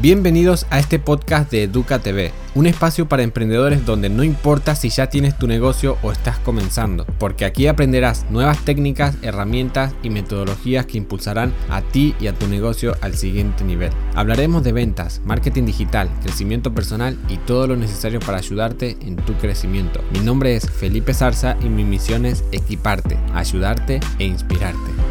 Bienvenidos a este podcast de Educa TV, un espacio para emprendedores donde no importa si ya tienes tu negocio o estás comenzando, porque aquí aprenderás nuevas técnicas, herramientas y metodologías que impulsarán a ti y a tu negocio al siguiente nivel. Hablaremos de ventas, marketing digital, crecimiento personal y todo lo necesario para ayudarte en tu crecimiento. Mi nombre es Felipe Zarza y mi misión es equiparte, ayudarte e inspirarte.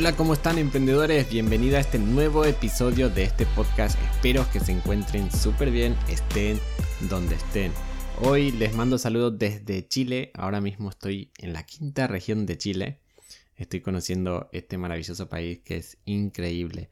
Hola, ¿cómo están emprendedores? Bienvenida a este nuevo episodio de este podcast. Espero que se encuentren súper bien, estén donde estén. Hoy les mando saludos desde Chile. Ahora mismo estoy en la quinta región de Chile. Estoy conociendo este maravilloso país que es increíble.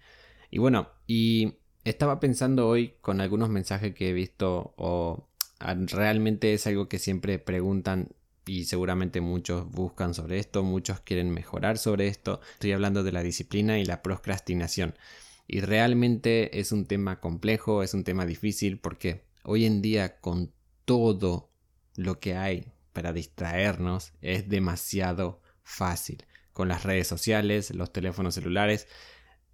Y bueno, y estaba pensando hoy con algunos mensajes que he visto o realmente es algo que siempre preguntan y seguramente muchos buscan sobre esto, muchos quieren mejorar sobre esto. Estoy hablando de la disciplina y la procrastinación. Y realmente es un tema complejo, es un tema difícil porque hoy en día con todo lo que hay para distraernos es demasiado fácil. Con las redes sociales, los teléfonos celulares,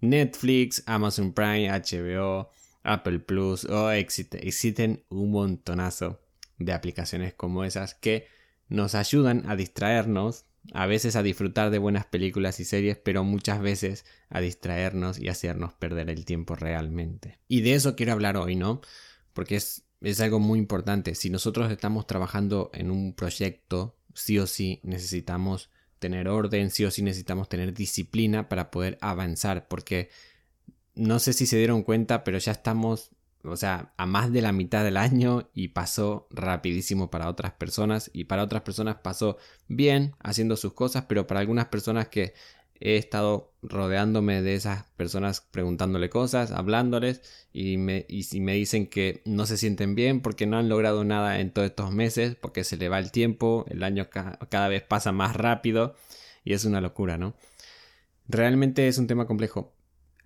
Netflix, Amazon Prime, HBO, Apple Plus, o existen un montonazo de aplicaciones como esas que nos ayudan a distraernos, a veces a disfrutar de buenas películas y series, pero muchas veces a distraernos y hacernos perder el tiempo realmente. Y de eso quiero hablar hoy, ¿no? Porque es, es algo muy importante. Si nosotros estamos trabajando en un proyecto, sí o sí necesitamos tener orden, sí o sí necesitamos tener disciplina para poder avanzar, porque no sé si se dieron cuenta, pero ya estamos o sea, a más de la mitad del año y pasó rapidísimo para otras personas y para otras personas pasó bien haciendo sus cosas, pero para algunas personas que he estado rodeándome de esas personas preguntándole cosas, hablándoles y, me, y si me dicen que no se sienten bien porque no han logrado nada en todos estos meses, porque se le va el tiempo, el año cada vez pasa más rápido y es una locura, ¿no? Realmente es un tema complejo,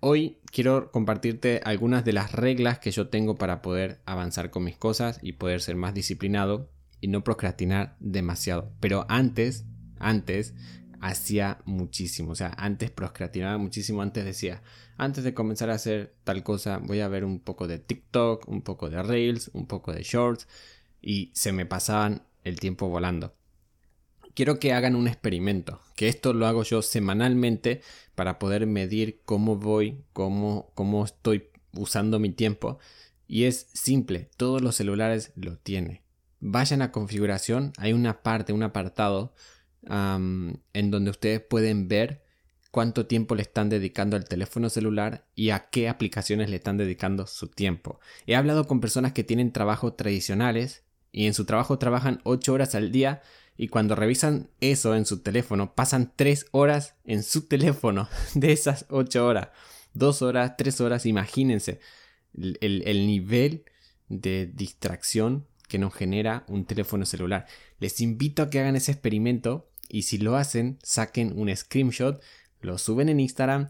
Hoy quiero compartirte algunas de las reglas que yo tengo para poder avanzar con mis cosas y poder ser más disciplinado y no procrastinar demasiado. Pero antes, antes hacía muchísimo, o sea, antes procrastinaba muchísimo, antes decía, antes de comenzar a hacer tal cosa, voy a ver un poco de TikTok, un poco de Reels, un poco de Shorts y se me pasaban el tiempo volando quiero que hagan un experimento, que esto lo hago yo semanalmente para poder medir cómo voy, cómo, cómo estoy usando mi tiempo. Y es simple, todos los celulares lo tienen. Vayan a configuración, hay una parte, un apartado en donde ustedes pueden ver cuánto tiempo le están dedicando al teléfono celular y a qué aplicaciones le están dedicando su tiempo. He hablado con personas que tienen trabajos tradicionales y en su trabajo trabajan 8 horas al día y cuando revisan eso en su teléfono, pasan 3 horas en su teléfono de esas 8 horas. 2 horas, 3 horas, imagínense el, nivel de distracción que nos genera un teléfono celular. Les invito a que hagan ese experimento y si lo hacen, saquen un screenshot, lo suben en Instagram,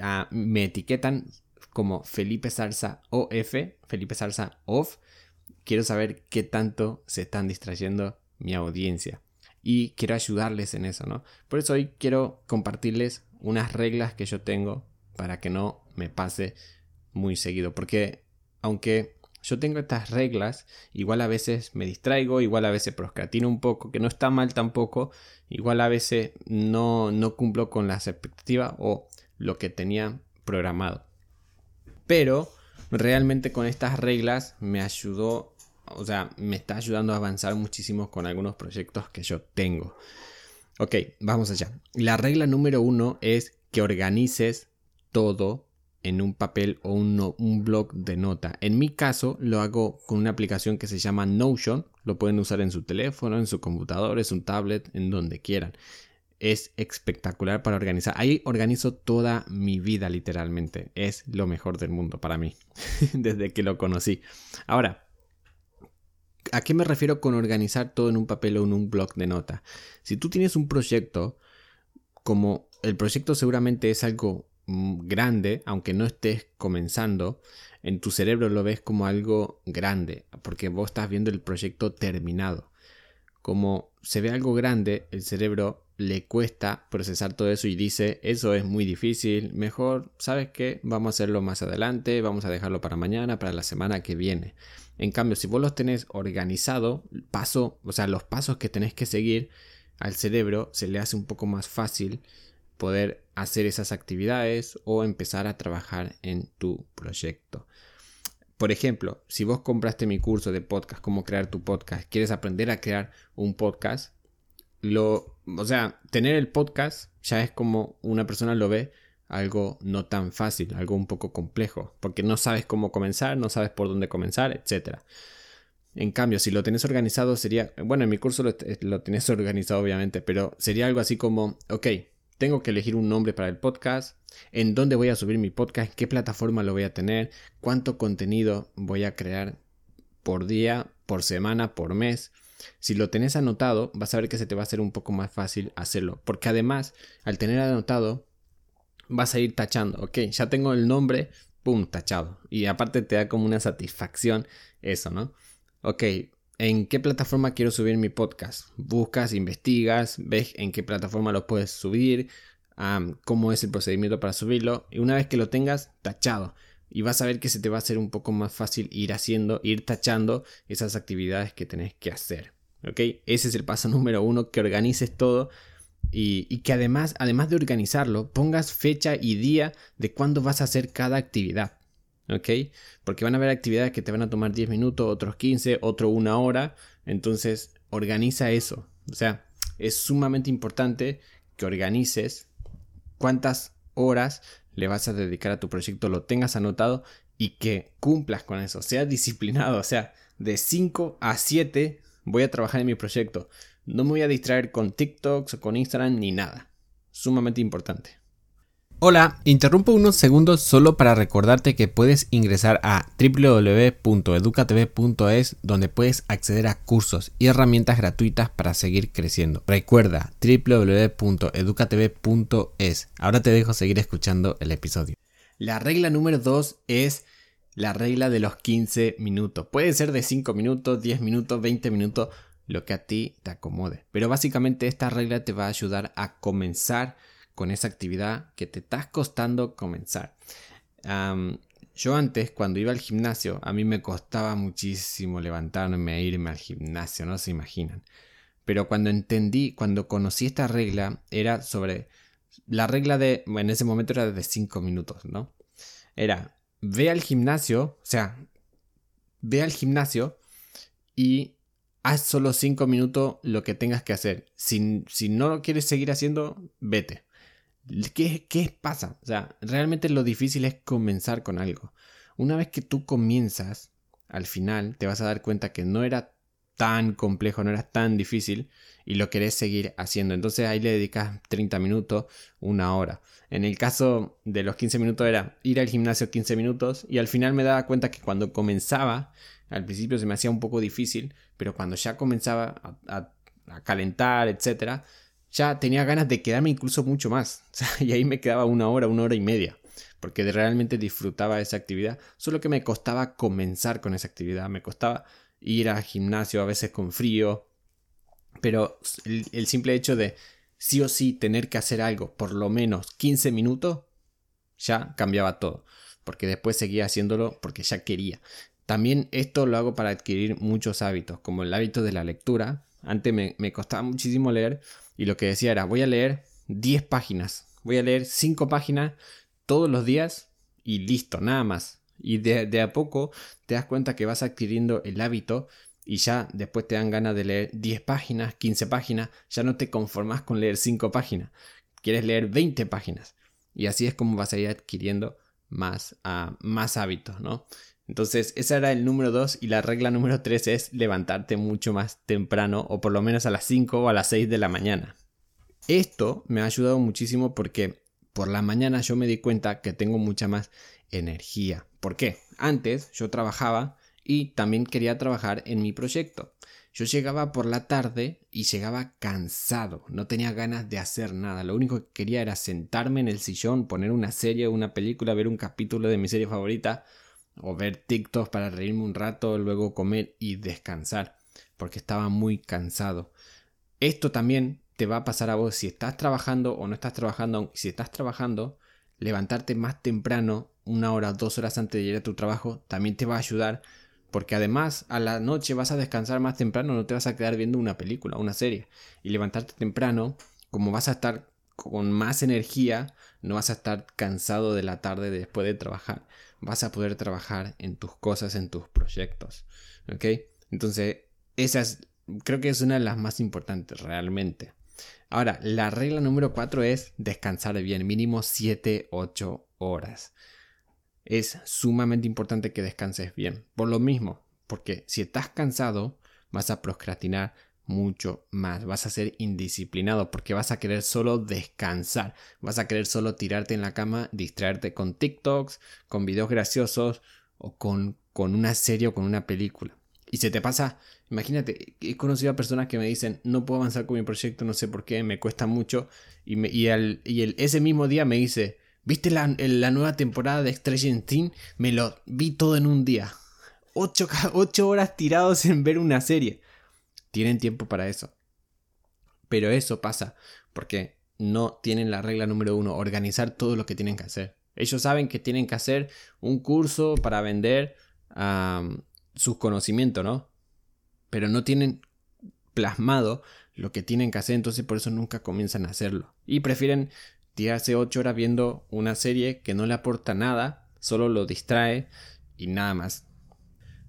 ah, me etiquetan como Felipe Salsa OF, Felipe Salsa Off. Quiero saber qué tanto se están distrayendo mi audiencia. Y quiero ayudarles en eso, ¿no? Por eso hoy quiero compartirles unas reglas que yo tengo para que no me pase muy seguido. Porque aunque yo tengo estas reglas, igual a veces me distraigo, igual a veces procrastino un poco, que no está mal tampoco, igual a veces no, no cumplo con las expectativas o lo que tenía programado. Pero realmente con estas reglas me ayudó o sea, me está ayudando a avanzar muchísimo con algunos proyectos que yo tengo. Ok, vamos allá. La regla número uno es que organices todo en un papel o un, un, blog de nota. En mi caso lo hago con una aplicación que se llama Notion. Lo pueden usar en su teléfono, en su computador, en su tablet, en donde quieran. Es espectacular para organizar. Ahí organizo toda mi vida literalmente. Es lo mejor del mundo para mí. Desde que lo conocí. Ahora, ¿A qué me refiero con organizar todo en un papel o en un blog de nota? Si tú tienes un proyecto, como el proyecto seguramente es algo mm, grande, aunque no estés comenzando, en tu cerebro lo ves como algo grande, porque vos estás viendo el proyecto terminado. Como se ve algo grande, el cerebro le cuesta procesar todo eso y dice, eso es muy difícil, mejor, ¿sabes qué? Vamos a hacerlo más adelante, vamos a dejarlo para mañana, para la semana que viene. En cambio, si vos los tenés organizado, paso, o sea, los pasos que tenés que seguir, al cerebro se le hace un poco más fácil poder hacer esas actividades o empezar a trabajar en tu proyecto. Por ejemplo, si vos compraste mi curso de podcast, cómo crear tu podcast, quieres aprender a crear un podcast, lo, o sea, tener el podcast ya es como una persona lo ve algo no tan fácil, algo un poco complejo, porque no sabes cómo comenzar, no sabes por dónde comenzar, etc. En cambio, si lo tenés organizado sería, bueno, en mi curso lo, lo tenés organizado obviamente, pero sería algo así como, ok, tengo que elegir un nombre para el podcast, en dónde voy a subir mi podcast, qué plataforma lo voy a tener, cuánto contenido voy a crear por día, por semana, por mes. Si lo tenés anotado, vas a ver que se te va a hacer un poco más fácil hacerlo. Porque además, al tener anotado, vas a ir tachando. Ok, ya tengo el nombre, pum, tachado. Y aparte te da como una satisfacción eso, ¿no? Ok, ¿en qué plataforma quiero subir mi podcast? Buscas, investigas, ves en qué plataforma lo puedes subir, cómo es el procedimiento para subirlo. Y una vez que lo tengas, tachado. Y vas a ver que se te va a hacer un poco más fácil ir haciendo, ir tachando esas actividades que tenés que hacer. ¿Ok? Ese es el paso número uno, que organices todo y, que además, además de organizarlo, pongas fecha y día de cuándo vas a hacer cada actividad. ¿Ok? Porque van a haber actividades que te van a tomar 10 minutos, otros 15, otro una hora. Entonces, organiza eso. O sea, es sumamente importante que organices cuántas horas le vas a dedicar a tu proyecto, lo tengas anotado y que cumplas con eso. Sea disciplinado. O sea, de 5 a 7 voy a trabajar en mi proyecto. No me voy a distraer con TikToks o con Instagram ni nada. Sumamente importante. Hola, interrumpo unos segundos solo para recordarte que puedes ingresar a www.educatv.es donde puedes acceder a cursos y herramientas gratuitas para seguir creciendo. Recuerda www.educatv.es. Ahora te dejo seguir escuchando el episodio. La regla número 2 es la regla de los 15 minutos. Puede ser de 5 minutos, 10 minutos, 20 minutos lo que a ti te acomode. Pero básicamente esta regla te va a ayudar a comenzar con esa actividad que te está costando comenzar. yo antes, cuando iba al gimnasio, a mí me costaba muchísimo levantarme e irme al gimnasio, no se imaginan. Pero cuando entendí, cuando conocí esta regla, era sobre la regla de, en ese momento era de 5 minutos, ¿no? Era, ve al gimnasio, o sea, ve al gimnasio y haz solo 5 minutos lo que tengas que hacer. Si, si no lo quieres seguir haciendo, vete. ¿Qué, ¿Qué pasa? O sea, realmente lo difícil es comenzar con algo. Una vez que tú comienzas, al final te vas a dar cuenta que no era tan complejo, no era tan difícil y lo querés seguir haciendo. Entonces ahí le dedicas 30 minutos, una hora. En el caso de los 15 minutos era ir al gimnasio 15 minutos y al final me daba cuenta que cuando comenzaba al principio se me hacía un poco difícil, pero cuando ya comenzaba a, calentar, etc., ya tenía ganas de quedarme incluso mucho más. y ahí me quedaba una hora, una hora y media, porque realmente disfrutaba esa actividad, solo que me costaba comenzar con esa actividad, me costaba ir al gimnasio a veces con frío, pero el, el simple hecho de sí o sí tener que hacer algo por lo menos 15 minutos, ya cambiaba todo porque después seguía haciéndolo porque ya quería. También esto lo hago para adquirir muchos hábitos, como el hábito de la lectura. Antes me, costaba muchísimo leer y lo que decía era, voy a leer 10 páginas, voy a leer 5 páginas todos los días y listo, nada más. Y de, a poco te das cuenta que vas adquiriendo el hábito y ya después te dan ganas de leer 10 páginas, 15 páginas, ya no te conformas con leer 5 páginas, quieres leer 20 páginas. Y así es como vas a ir adquiriendo más, uh, más hábitos, ¿no? Entonces, ese era el número 2 y la regla número 3 es levantarte mucho más temprano o por lo menos a las 5 o a las 6 de la mañana. Esto me ha ayudado muchísimo porque por la mañana yo me di cuenta que tengo mucha más energía. ¿Por qué? Antes yo trabajaba y también quería trabajar en mi proyecto. yo llegaba por la tarde y llegaba cansado, no tenía ganas de hacer nada, lo único que quería era sentarme en el sillón, poner una serie, una película, ver un capítulo de mi serie favorita o ver TikTok para reírme un rato, luego comer y descansar, porque estaba muy cansado. Esto también te va a pasar a vos si estás trabajando o no estás trabajando, si estás trabajando, levantarte más temprano, una hora, dos horas antes de ir a tu trabajo, también te va a ayudar porque además a la noche vas a descansar más temprano, no te vas a quedar viendo una película, una serie. Y levantarte temprano, como vas a estar con más energía, no vas a estar cansado de la tarde después de trabajar. Vas a poder trabajar en tus cosas, en tus proyectos. ¿Ok? Entonces, esa es, creo que es una de las más importantes realmente. Ahora, la regla número 4 es descansar bien, mínimo 7-8 horas es sumamente importante que descanses bien. Por lo mismo, porque si estás cansado, vas a procrastinar mucho más. Vas a ser indisciplinado porque vas a querer solo descansar. Vas a querer solo tirarte en la cama, distraerte con TikToks, con videos graciosos o con, con una serie o con una película. Y se te pasa, imagínate, he conocido a personas que me dicen, no puedo avanzar con mi proyecto, no sé por qué, me cuesta mucho. Y, me, y, y el, ese mismo día me dice, ¿Viste la, nueva temporada de Stranger Things? Me lo vi todo en un día. Ocho, ocho horas tirados en ver una serie. Tienen tiempo para eso. Pero eso pasa porque no tienen la regla número uno, organizar todo lo que tienen que hacer. Ellos saben que tienen que hacer un curso para vender sus conocimientos, ¿no? Pero no tienen plasmado lo que tienen que hacer, entonces por eso nunca comienzan a hacerlo. Y prefieren tirarse 8 horas viendo una serie que no le aporta nada, solo lo distrae y nada más.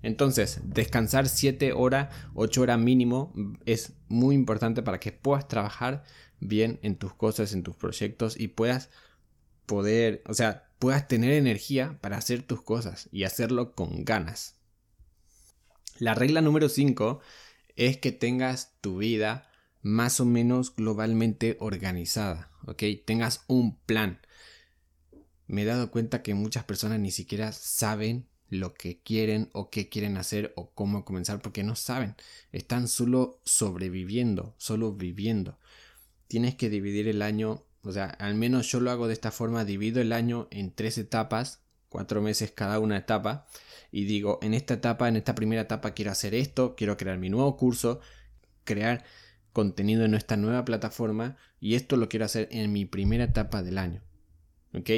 Entonces, descansar 7 horas, 8 horas mínimo es muy importante para que puedas trabajar bien en tus cosas, en tus proyectos y puedas poder, o sea, puedas tener energía para hacer tus cosas y hacerlo con ganas. La regla número 5 es que tengas tu vida más o menos globalmente organizada, ¿ok? Tengas un plan. Me he dado cuenta que muchas personas ni siquiera saben lo que quieren o qué quieren hacer o cómo comenzar porque no saben. Están solo sobreviviendo, solo viviendo. Tienes que dividir el año, o sea, al menos yo lo hago de esta forma, divido el año en tres etapas, cuatro meses cada una etapa, y digo, en esta etapa, en esta primera etapa quiero hacer esto, quiero crear mi nuevo curso, crear contenido en nuestra nueva plataforma y esto lo quiero hacer en mi primera etapa del año. ¿Ok?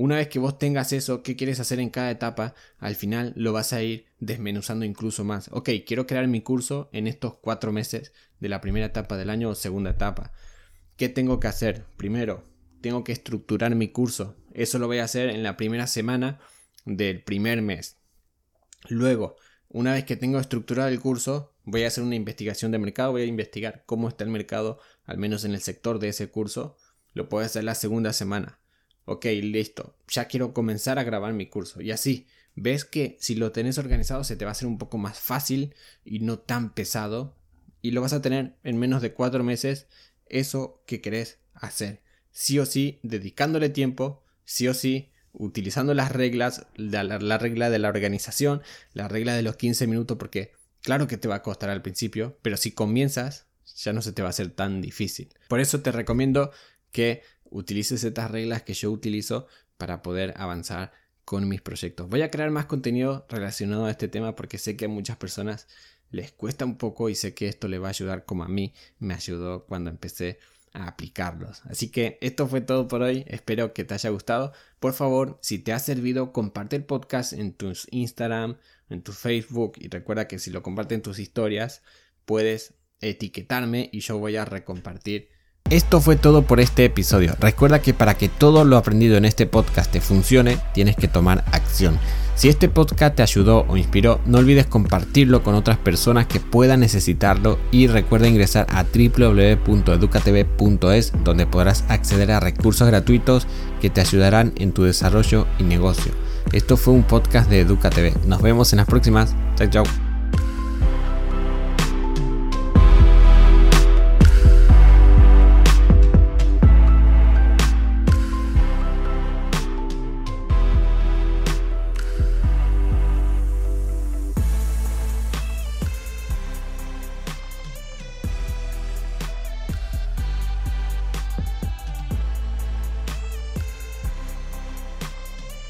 Una vez que vos tengas eso, qué quieres hacer en cada etapa, al final lo vas a ir desmenuzando incluso más. Ok, quiero crear mi curso en estos cuatro meses de la primera etapa del año o segunda etapa. ¿Qué tengo que hacer? Primero, tengo que estructurar mi curso. Eso lo voy a hacer en la primera semana del primer mes. Luego, una vez que tengo estructurado el curso, voy a hacer una investigación de mercado, voy a investigar cómo está el mercado, al menos en el sector de ese curso. Lo puedo hacer la segunda semana. Ok, listo. Ya quiero comenzar a grabar mi curso. Y así, ves que si lo tenés organizado se te va a hacer un poco más fácil y no tan pesado. Y lo vas a tener en menos de cuatro meses eso que querés hacer. Sí o sí, dedicándole tiempo, sí o sí, utilizando las reglas, la, regla de la organización, la regla de los 15 minutos, porque claro que te va a costar al principio, pero si comienzas, ya no se te va a hacer tan difícil. Por eso te recomiendo que utilices estas reglas que yo utilizo para poder avanzar con mis proyectos. Voy a crear más contenido relacionado a este tema porque sé que a muchas personas les cuesta un poco y sé que esto le va a ayudar como a mí me ayudó cuando empecé a aplicarlos. Así que esto fue todo por hoy, espero que te haya gustado. Por favor, si te ha servido, comparte el podcast en tus Instagram, en tu Facebook y recuerda que si lo comparten en tus historias, puedes etiquetarme y yo voy a recompartir. Esto fue todo por este episodio. Recuerda que para que todo lo aprendido en este podcast te funcione, tienes que tomar acción. Si este podcast te ayudó o inspiró, no olvides compartirlo con otras personas que puedan necesitarlo y recuerda ingresar a www.educatv.es donde podrás acceder a recursos gratuitos que te ayudarán en tu desarrollo y negocio. Esto fue un podcast de EducaTV. Nos vemos en las próximas. Chao, chao.